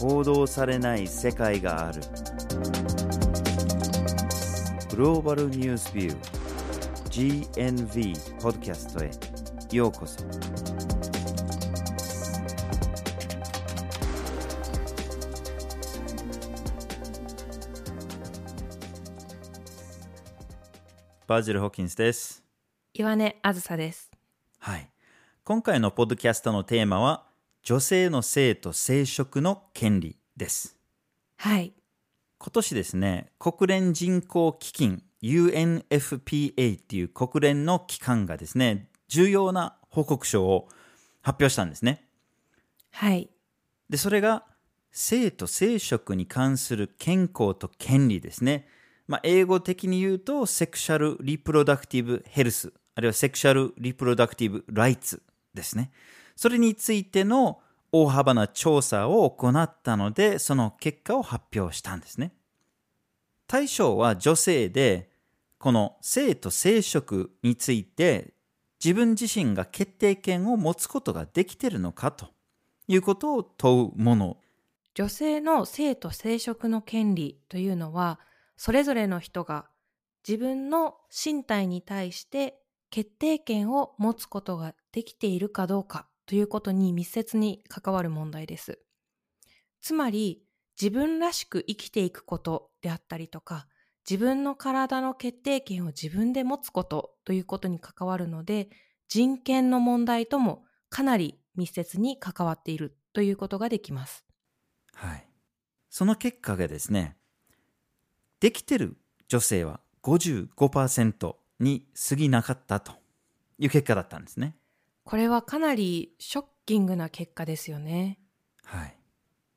報道されない世界がある。グローバルニュースビュー GNV ポッドキャストへようこそ。バージル・ホーキンスです。岩根あずさです。はい。今回のポッドキャストのテーマは女性の性と生殖の権利ですはい。今年ですね国連人口基金 UNFPA っていう国連の機関がですね重要な報告書を発表したんですねはい。でそれが性と生殖に関する健康と権利ですね、まあ、英語的に言うとセクシャル・リプロダクティブ・ヘルスあるいはセクシャル・リプロダクティブ・ライツですねそれについての大幅な調査を行ったのでその結果を発表したんですね。対象は女性でこの性と生殖について自分自身が決定権を持つことができているのかということを問うもの。女性の性と生殖の権利というのは、それぞれの人が自分の身体に対して決定権を持つことができているかどうか。ということに密接に関わる問題です。つまり、自分らしく生きていくことであったりとか、自分の体の決定権を自分で持つことということに関わるので、人権の問題ともかなり密接に関わっているということができます。はい。その結果がですね、できてる女性は55%に過ぎなかったという結果だったんですね。これはかなりショッキングな結果ですよね。はい。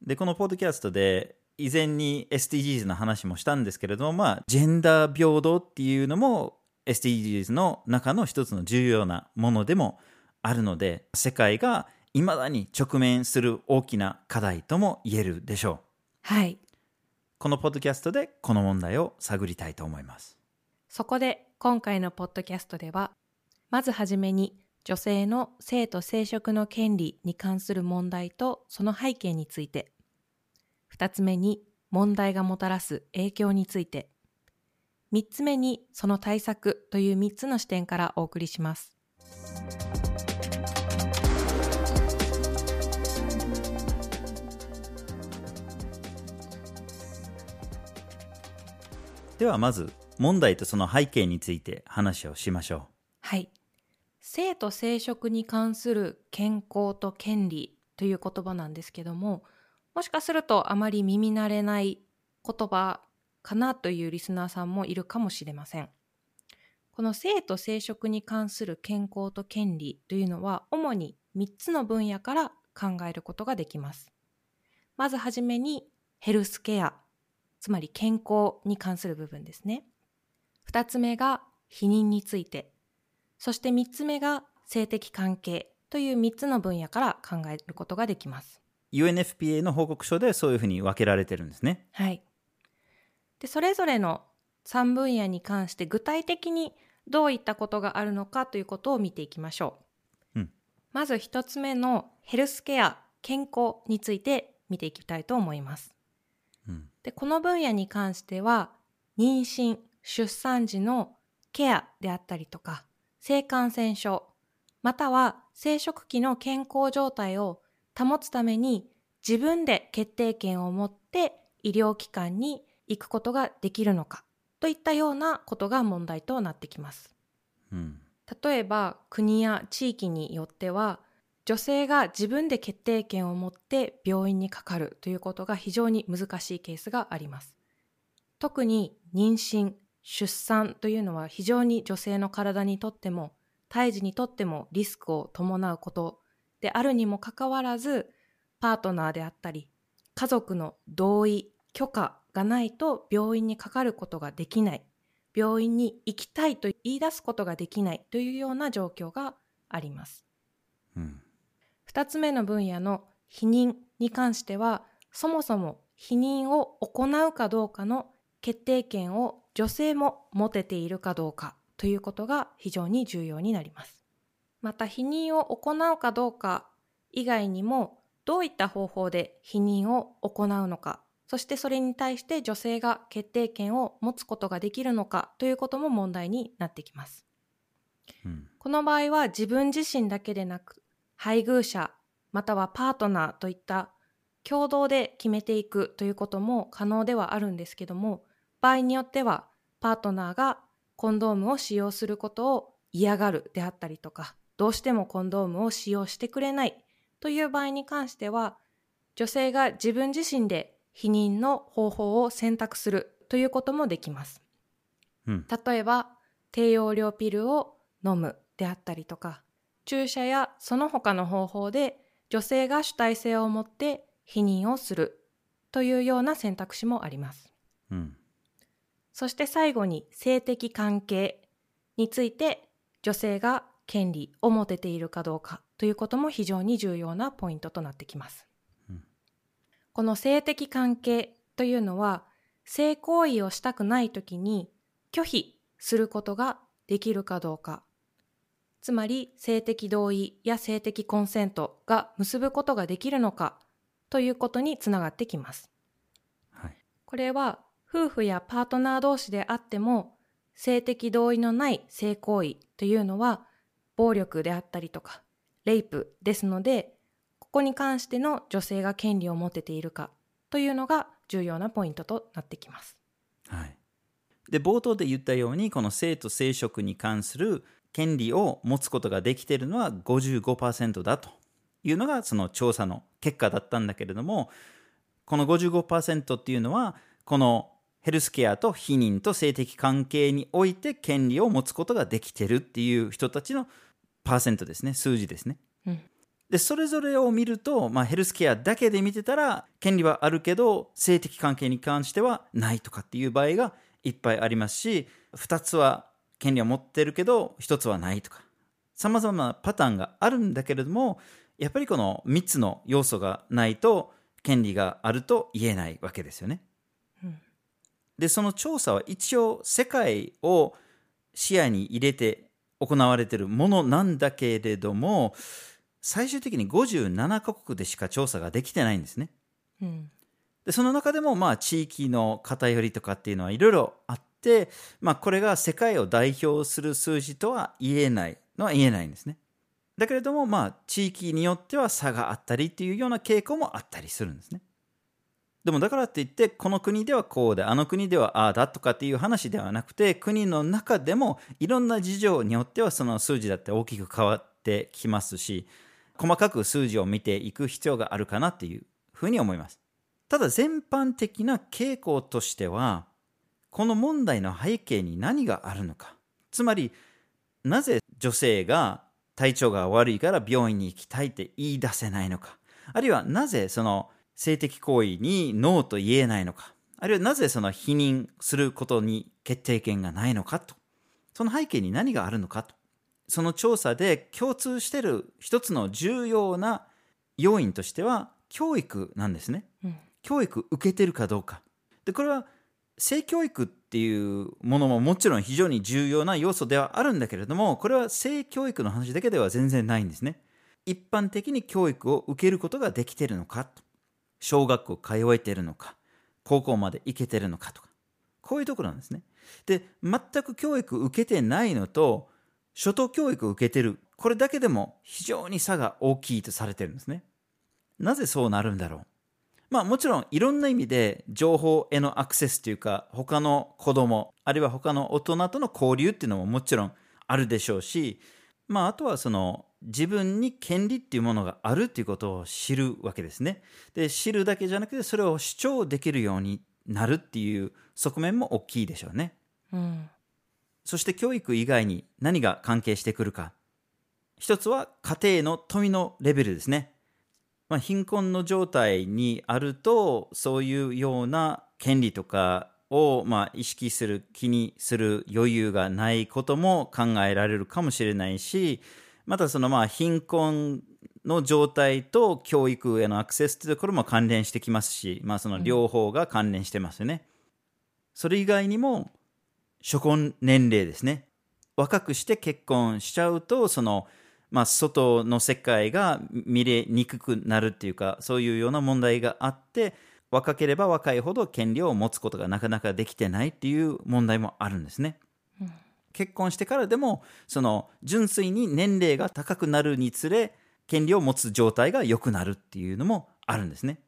で、このポッドキャストで以前に SDGs の話もしたんですけれども、まあ、ジェンダー平等っていうのも SDGs の中の一つの重要なものでもあるので、世界が未だに直面する大きな課題とも言えるでしょう。はい。このポッドキャストでこの問題を探りたいと思います。そこで今回のポッドキャストでは、まずはじめに女性の性と生殖の権利に関する問題とその背景について、二つ目に問題がもたらす影響について、三つ目にその対策という三つの視点からお送りします。ではまず問題とその背景について話をしましょはい。性と生殖に関する健康と権利という言葉なんですけども、もしかするとあまり耳慣れない言葉かなというリスナーさんもいるかもしれません。この性と生殖に関する健康と権利というのは主に3つの分野から考えることができます。まずはじめにヘルスケア、つまり健康に関する部分ですね。2つ目が避妊について、そして3つ目が性的関係という3つの分野から考えることができます。う。UNFPA の報告書でそういうふうに分けられてるんですね。はい。で、それぞれの3分野に関して具体的にどういったことがあるのかということを見ていきましょう。うんまず1つ目のヘルスケア、健康について見ていきたいと思います。うんで、この分野に関しては、妊娠、出産時のケアであったりとか、性感染症、または生殖器の健康状態を保つために自分で決定権を持って医療機関に行くことができるのかといったようなことが問題となってきます。うん。例えば国や地域によっては女性が自分で決定権を持って病院にかかるということが非常に難しいケースがあります。特に妊娠、出産というのは非常に女性の体にとっても胎児にとってもリスクを伴うことであるにもかかわらずパートナーであったり家族の同意、許可がないと病院にかかることができない病院に行きたいと言い出すことができないというような状況があります。うん。二つ目の分野の避妊に関しては、そもそも避妊を行うかどうかの決定権を女性も持てているかどうかということが非常に重要になります。また避妊を行うかどうか以外にもどういった方法で避妊を行うのか、そしてそれに対して女性が決定権を持つことができるのかということも問題になってきます。うんこの場合は自分自身だけでなく、配偶者、またはパートナーといった共同で決めていくということも可能ではあるんですけども、場合によってはパートナーがコンドームを使用することを嫌がるであったりとか、どうしてもコンドームを使用してくれないという場合に関しては、女性が自分自身で避妊の方法を選択するということもできます。うん。例えば低用量ピルを飲むであったりとか注射やその他の方法で女性が主体性を持って避妊をするというような選択肢もあります。うんそして最後に性的関係について女性が権利を持てているかどうかということも非常に重要なポイントとなってきます、うん。この性的関係というのは性行為をしたくない時に拒否することができるかどうかつまり性的同意や性的コンセントが結ぶことができるのかということにつながってきます。はい。これは夫婦やパートナー同士であっても性的同意のない性行為というのは暴力であったりとかレイプですのでここに関しての女性が権利を持てているかというのが重要なポイントとなってきます。はい、で冒頭で言ったようにこの性と生殖に関する権利を持つことができているのは55%だというのがその調査の結果だったんだけれどもこの55%っていうのはこのヘルスケアと避妊と性的関係において権利を持つことができてるっていう人たちのパーセントですね数字ですね。うんでそれぞれを見ると、まあ、ヘルスケアだけで見てたら権利はあるけど性的関係に関してはないとかっていう場合がいっぱいありますし2つは権利を持ってるけど1つはないとかさまざまなパターンがあるんだけれどもやっぱりこの3つの要素がないと権利があると言えないわけですよね。うんでその調査は一応世界を視野に入れて行われているものなんだけれども最終的に57カ国でしか調査ができてないんですね。うんでその中でもまあ地域の偏りとかっていうのはいろいろあって、まあ、これが世界を代表する数字とは言えないのは言えないんですね。だけれどもまあ地域によっては差があったりっていうような傾向もあったりするんですね。でもだからって言ってこの国ではこうであの国ではああだとかっていう話ではなくて国の中でもいろんな事情によってはその数字だって大きく変わってきますし細かく数字を見ていく必要があるかなっていうふうに思います。ただ全般的な傾向としてはこの問題の背景に何があるのかつまりなぜ女性が体調が悪いから病院に行きたいって言い出せないのかあるいはなぜその性的行為にノーと言えないのかあるいはなぜその否認することに決定権がないのかとその背景に何があるのかとその調査で共通している一つの重要な要因としては教育なんですね。うん教育受けてるかどうか。で、これは性教育っていうものももちろん非常に重要な要素ではあるんだけれども、これは性教育の話だけでは全然ないんですね。一般的に教育を受けることができているのかと。小学校通えてるのか。高校まで行けてるのかとか。こういうところなんですね。で、全く教育受けてないのと、初等教育を受けてる。これだけでも非常に差が大きいとされてるんですね。なぜそうなるんだろうまあもちろんいろんな意味で情報へのアクセスというか他の子供あるいは他の大人との交流っていうのももちろんあるでしょうしまああとはその自分に権利っていうものがあるっていうことを知るわけですね。で知るだけじゃなくてそれを主張できるようになるっていう側面も大きいでしょうね。うんそして教育以外に何が関係してくるか。一つは家庭の富のレベルですね。まあ、貧困の状態にあると、そういうような権利とかをまあ意識する、気にする余裕がないことも考えられるかもしれないし、またそのまあ貧困の状態と教育へのアクセスというところも関連してきますし、まあその両方が関連してますよね。それ以外にも、初婚年齢ですね。若くして結婚しちゃうと、その、まあ、外の世界が見れにくくなるっていうかそういうような問題があって若ければ若いほど権利を持つことがなかなかできてないっていう問題もあるんですね。うん結婚してからでもその純粋に年齢が高くなるにつれ権利を持つ状態が良くなるっていうのもあるんですね。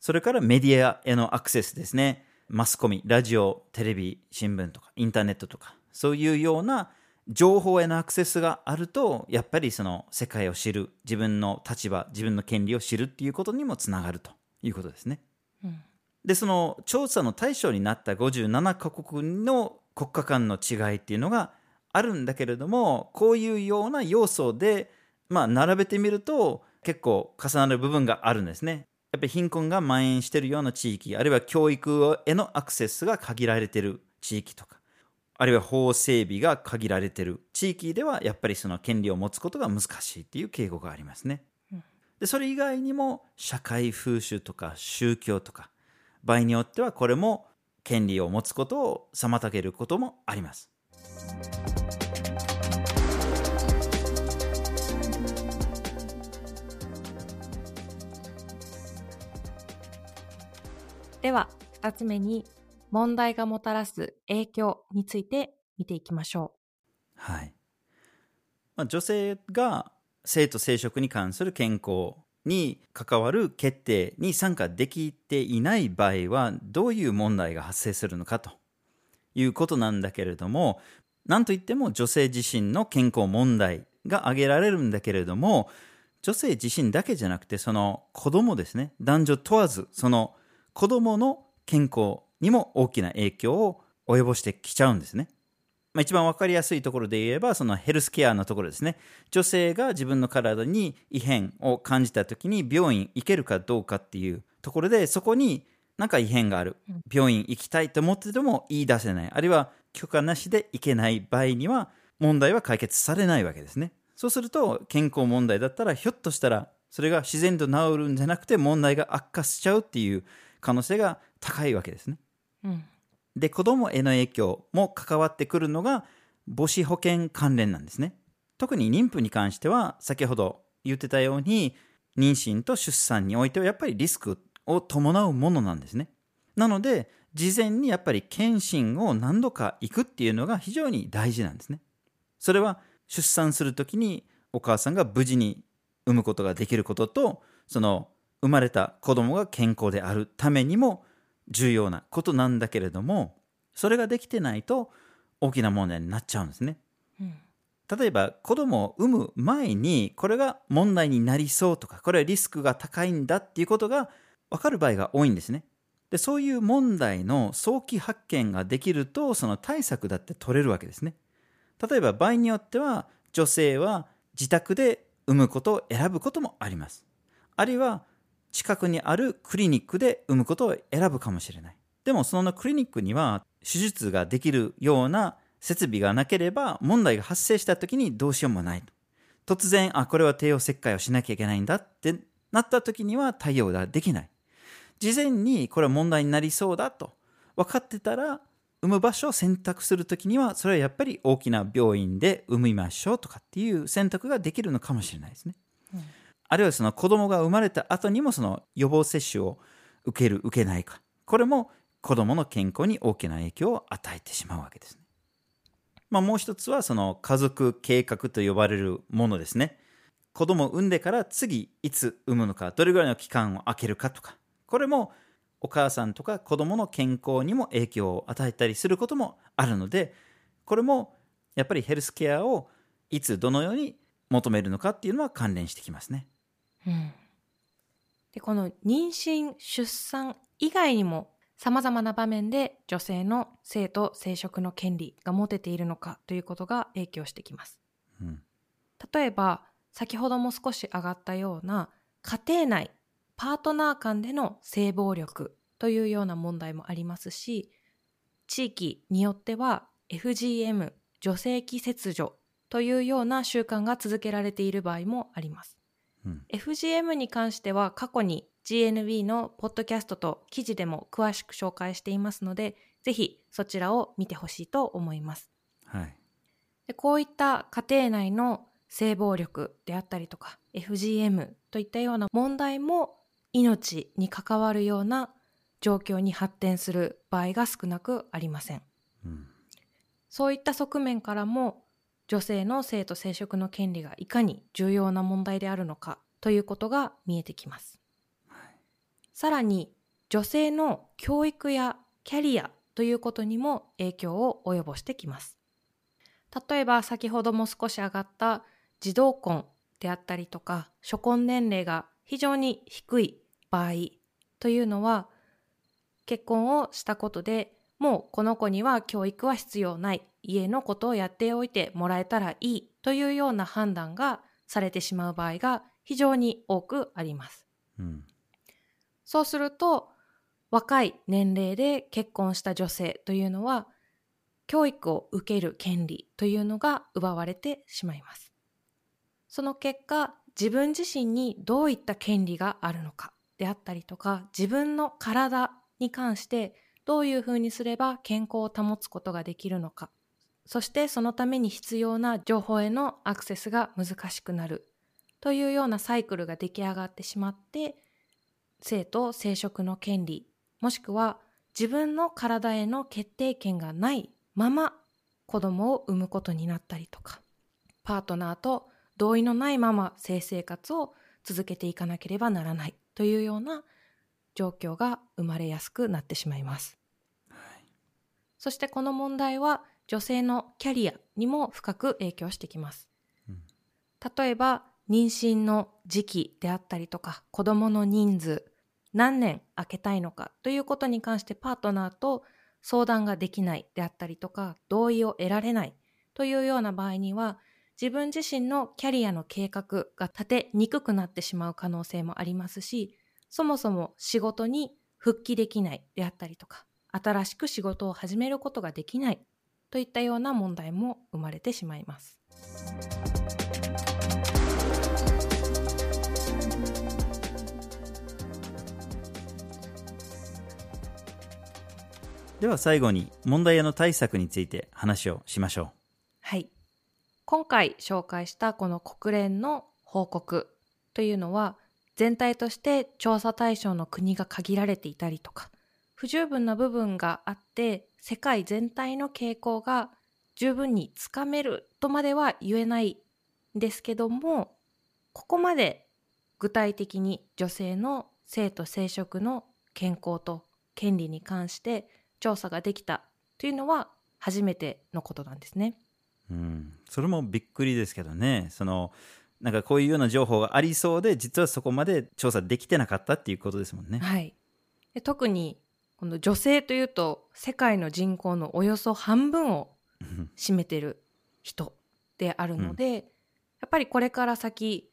それからメディアへのアクセスですね。マスコミ、ラジオ、テレビ、新聞とかインターネットとかそういうような情報へのアクセスがあるとやっぱりその世界を知る自分の立場自分の権利を知るっていうことにもつながるということですね。うんでその調査の対象になった57カ国の国家間の違いっていうのがあるんだけれどもこういうような要素で、まあ、並べてみると結構重なる部分があるんですね。やっぱり貧困が蔓延しているような地域あるいは教育へのアクセスが限られている地域とかあるいは法整備が限られている地域ではやっぱりその権利を持つことが難しいっていう傾向がありますね。うんでそれ以外にも社会風習とか宗教とか場合によってはこれも権利を持つことを妨げることもあります。では2つ目に問題がもたらす影響について見ていきましょはいまあ、女性が性と生殖に関する健康に関わる決定に参加できていない場合はどういう問題が発生するのかということなんだけれども何といっても女性自身の健康問題が挙げられるんだけれども女性自身だけじゃなくてその子供ですね男女問わずその子供の健康にも大きな影響を及ぼしてきちゃうんですね。まあ、一番わかりやすいところで言えばそのヘルスケアのところですね。女性が自分の体に異変を感じた時に病院行けるかどうかっていうところでそこになんか異変がある。うん。病院行きたいと思ってても言い出せない。あるいは許可なしで行けない場合には問題は解決されないわけですね。そうすると健康問題だったらひょっとしたらそれが自然と治るんじゃなくて問題が悪化しちゃうっていう可能性が高いわけですね。う。うんで子供への影響も関わってくるのが母子保険関連なんですね。特に妊婦に関しては先ほど言ってたように妊娠と出産においてはやっぱりリスクを伴うものなんですね。なので事前にやっぱり検診を何度か行くっていうのが非常に大事なんですね。それは出産する時にお母さんが無事に産むことができることとその生まれた子供が健康であるためにも重要なことなんだけれどもそれができてないと大きな問題になっちゃうんですね。うん。例えば子供を産む前にこれが問題になりそうとかこれはリスクが高いんだっていうことが分かる場合が多いんですね。でそういう問題の早期発見ができるとその対策だって取れるわけですね。例えば場合によっては女性は自宅で産むことを選ぶこともあります。あるいは近くにあるクリニックで産むことを選ぶかもしれない。でもそのクリニックには手術ができるような設備がなければ問題が発生した時にどうしようもない突然あこれは帝王切開をしなきゃいけないんだってなった時には対応ができない。事前にこれは問題になりそうだと。分かってたら産む場所を選択する時にはそれはやっぱり大きな病院で産みましょうとかっていう選択ができるのかもしれないですね、うんあるいはその子供が生まれた後にもその予防接種を受ける受けないかこれも子供の健康に大きな影響を与えてしまうわけですねまあ、もう一つはその家族計画と呼ばれるものですね。子供を産んでから次いつ産むのか、どれぐらいの期間を空けるかとか、これもお母さんとか子供の健康にも影響を与えたりすることもあるので、これもやっぱりヘルスケアをいつどのように求めるのかっていうのは関連してきますね。うん。でこの妊娠出産以外にもさまざまな場面で女性の性と生殖の権利が持てているのかということが影響してきます。うん。例えば先ほども少し上がったような家庭内パートナー間での性暴力というような問題もありますし地域によっては FGM 女性器切除というような習慣が続けられている場合もありますうん FGM に関しては過去に GNB のポッドキャストと記事でも詳しく紹介していますのでぜひそちらを見てほしいと思いますはい。でこういった家庭内の性暴力であったりとか FGM といったような問題も命に関わるような状況に発展する場合が少なくありません。うんそういった側面からも女性の性と生殖の権利がいかに重要な問題であるのかということが見えてきます。さらに女性の教育やキャリアということにも影響を及ぼしてきます。例えば先ほども少し上がった児童婚であったりとか初婚年齢が非常に低い場合というのは結婚をしたことでもうこの子には教育は必要ない家のことをやっておいてもらえたらいいというような判断がされてしまう場合が非常に多くあります。うんそうすると若い年齢で結婚した女性というのは教育を受ける権利というのが奪われてしまいます。その結果自分自身にどういった権利があるのかであったりとか自分の体に関してどういうふうにすれば健康を保つことができるのかそしてそのために必要な情報へのアクセスが難しくなるというようなサイクルが出来上がってしまって性と生殖の権利もしくは自分の体への決定権がないまま子供を産むことになったりとかパートナーと同意のないまま性生活を続けていかなければならないというような状況が生まれやすくなってしまいます。そしてこの問題は女性のキャリアにも深く影響してきます。うん例えば妊娠の時期であったりとか子供の人数何年空けたいのかということに関してパートナーと相談ができないであったりとか同意を得られないというような場合には自分自身のキャリアの計画が立てにくくなってしまう可能性もありますしそもそも仕事に復帰できないであったりとか新しく仕事を始めることができないといったような問題も生まれてしまいます。では最後に問題への対策について話をしましょはい。今回紹介したこの国連の報告というのは全体として調査対象の国が限られていたりとか不十分な部分があって世界全体の傾向が十分につかめるとまでは言えないんですけどもここまで具体的に女性の性と生殖の健康と権利に関して調査ができたというのは初めてのことなんですね。う、うん、それもびっくりですけどねそのなんかこういうような情報がありそうで実はそこまで調査できてなかったっていうことですもんね。はい、で特にこの女性というと世界の人口のおよそ半分を占めてる人であるので、やっぱりこれから先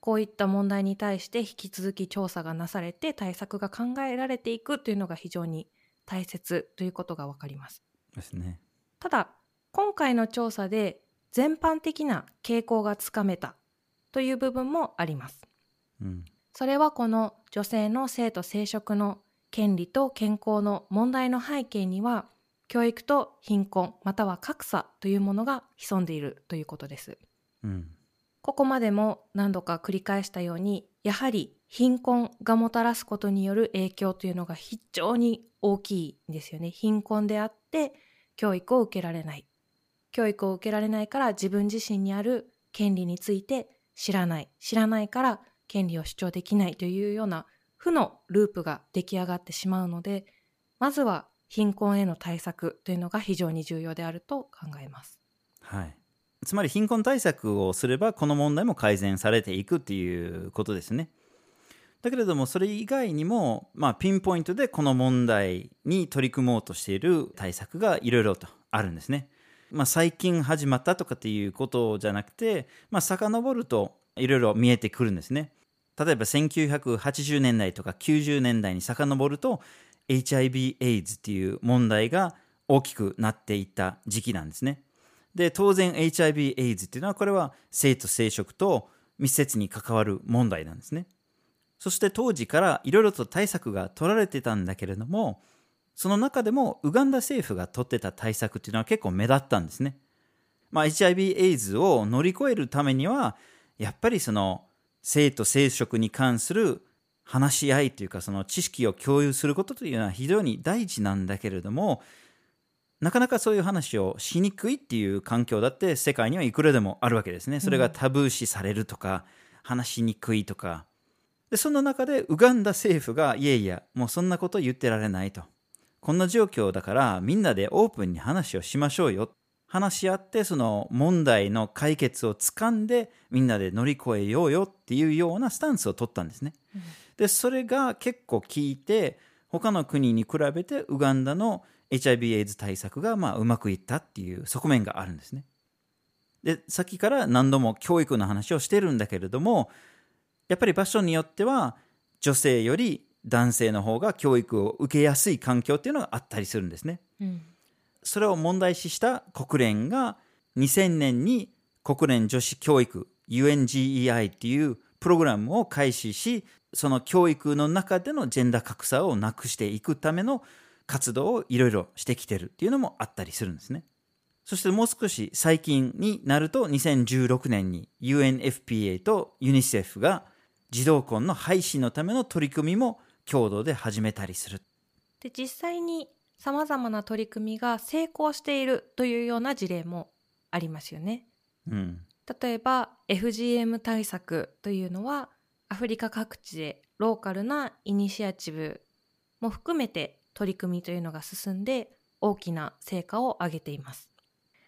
こういった問題に対して引き続き調査がなされて対策が考えられていくというのが非常に大切ということが分かります。ですね。ただ今回の調査で全般的な傾向がつかめたという部分もあります。うんそれはこの女性の性と生殖の権利と健康の問題の背景には教育と貧困または格差というものが潜んでいるということです。うんここまでも何度か繰り返したようにやはり貧困がもたらすことによる影響というのが非常に大きいんですよね。貧困であって教育を受けられない。教育を受けられないから自分自身にある権利について知らない。知らないから権利を主張できないというような負のループが出来上がってしまうので、まずは貧困への対策というのが非常に重要であると考えます。はい、つまり貧困対策をすればこの問題も改善されていくっていうことですね。だけれどもそれ以外にも、まあ、ピンポイントでこの問題に取り組もうとしている対策がいろいろとあるんですね。まあ、最近始まったとかっていうことじゃなくて、まあ、遡るといろいろ見えてくるんですね。例えば1980年代とか90年代に遡ると HIV/AIDS っていう問題が大きくなっていった時期なんですね。で当然 HIV/AIDS っていうのはこれは性と生殖と密接に関わる問題なんですね。そして当時からいろいろと対策が取られてたんだけれどもその中でもウガンダ政府が取ってた対策っていうのは結構目立ったんですね。まあ、HIV エイズを乗り越えるためにはやっぱりその性と生殖に関する話し合いというかその知識を共有することというのは非常に大事なんだけれどもなかなかそういう話をしにくいっていう環境だって世界にはいくらでもあるわけですね。それがタブー視されるとか、話しにくいとか。で、その中でウガンダ政府がいやいや、もうそんなこと言ってられないと。こんな状況だからみんなでオープンに話をしましょうよ。話し合ってその問題の解決をつかんでみんなで乗り越えようよっていうようなスタンスを取ったんですね。うん、で、それが結構効いて他の国に比べてウガンダの HIV エイズ対策がまあうまくいったっていう側面があるんですね。で、さっきから何度も教育の話をしてるんだけれども、やっぱり場所によっては女性より男性の方が教育を受けやすい環境っていうのがあったりするんですね。うん、それを問題視した国連が2000年に国連女子教育 UNGEI っていうプログラムを開始しその教育の中でのジェンダー格差をなくしていくための活動をいろいろしてきてるっていうのもあったりするんですね。そしてもう少し最近になると2016年に UNFPA とユニセフが児童婚の廃止のための取り組みも共同で始めたりする。で実際にさまざまな取り組みが成功しているというような事例もありますよね。うん、例えば FGM 対策というのはアフリカ各地でローカルなイニシアチブも含めて取り組みというのが進んで大きな成果を上げています。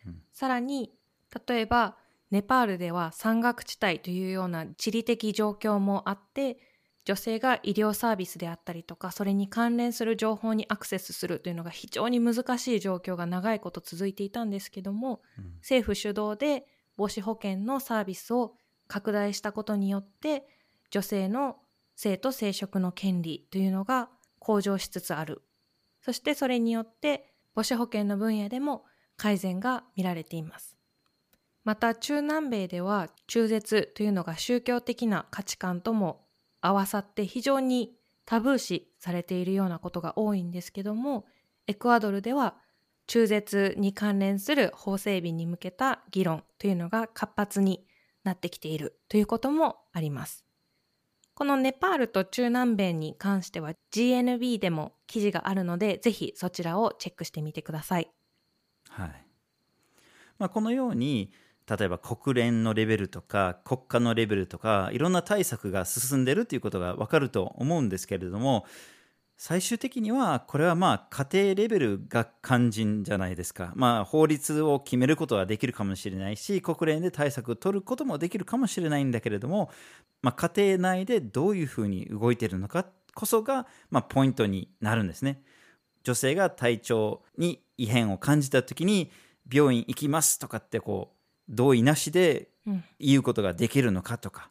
うん、さらに例えばネパールでは山岳地帯というような地理的状況もあって女性が医療サービスであったりとかそれに関連する情報にアクセスするというのが非常に難しい状況が長いこと続いていたんですけども、うん、政府主導で母子保険のサービスを拡大したことによって女性の性と生殖の権利というのが向上しつつあるそしてそれによって母子保険の分野でも改善が見られています。また中南米では中絶というのが宗教的な価値観とも合わさって非常にタブー視されているようなことが多いんですけどもエクアドルでは中絶に関連する法整備に向けた議論というのが活発になってきているということもあります。このネパールと中南米に関しては GNB でも記事があるので、ぜひそちらをチェックしてみてください。はいまあ、このように例えば国連のレベルとか国家のレベルとかいろんな対策が進んでるということが分かると思うんですけれども最終的にはこれはまあ家庭レベルが肝心じゃないですか、まあ、法律を決めることはできるかもしれないし国連で対策を取ることもできるかもしれないんだけれども、まあ、家庭内でどういうふうに動いてるのかこそが、まあ、ポイントになるんですね。女性が体調に異変を感じた時に病院行きますとかってこう同意なしで言うことができるのかとか、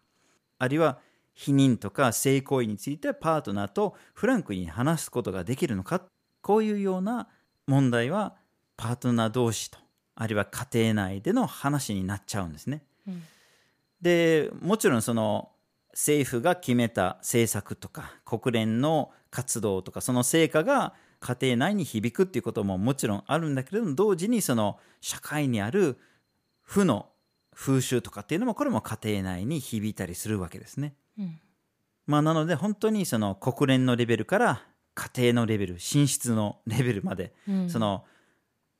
あるいは否認とか性行為についてパートナーとフランクに話すことができるのかこういうような問題はパートナー同士とあるいは家庭内での話になっちゃうんですね。うん、でもちろんその政府が決めた政策とか国連の活動とかその成果が家庭内に響くっていうことももちろんあるんだけれども同時にその社会にある負の風習とかっていうのもこれも家庭内に響いたりするわけですね。まあ、なので本当にその国連のレベルから家庭のレベル寝室のレベルまで、うん、その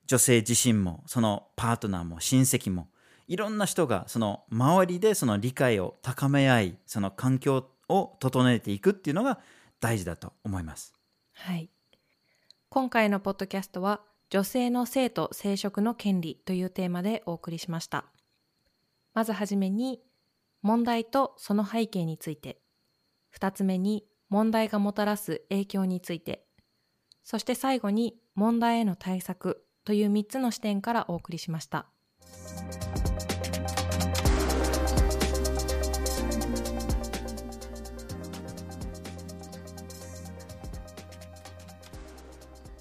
女性自身もそのパートナーも親戚もいろんな人がその周りでその理解を高め合いその環境を整えていくっていうのが大事だと思います。はい今回のポッドキャストは女性の性と生殖の権利というテーマでお送りしました。まずはじめに問題とその背景について、2つ目に問題がもたらす影響について、そして最後に問題への対策という3つの視点からお送りしました。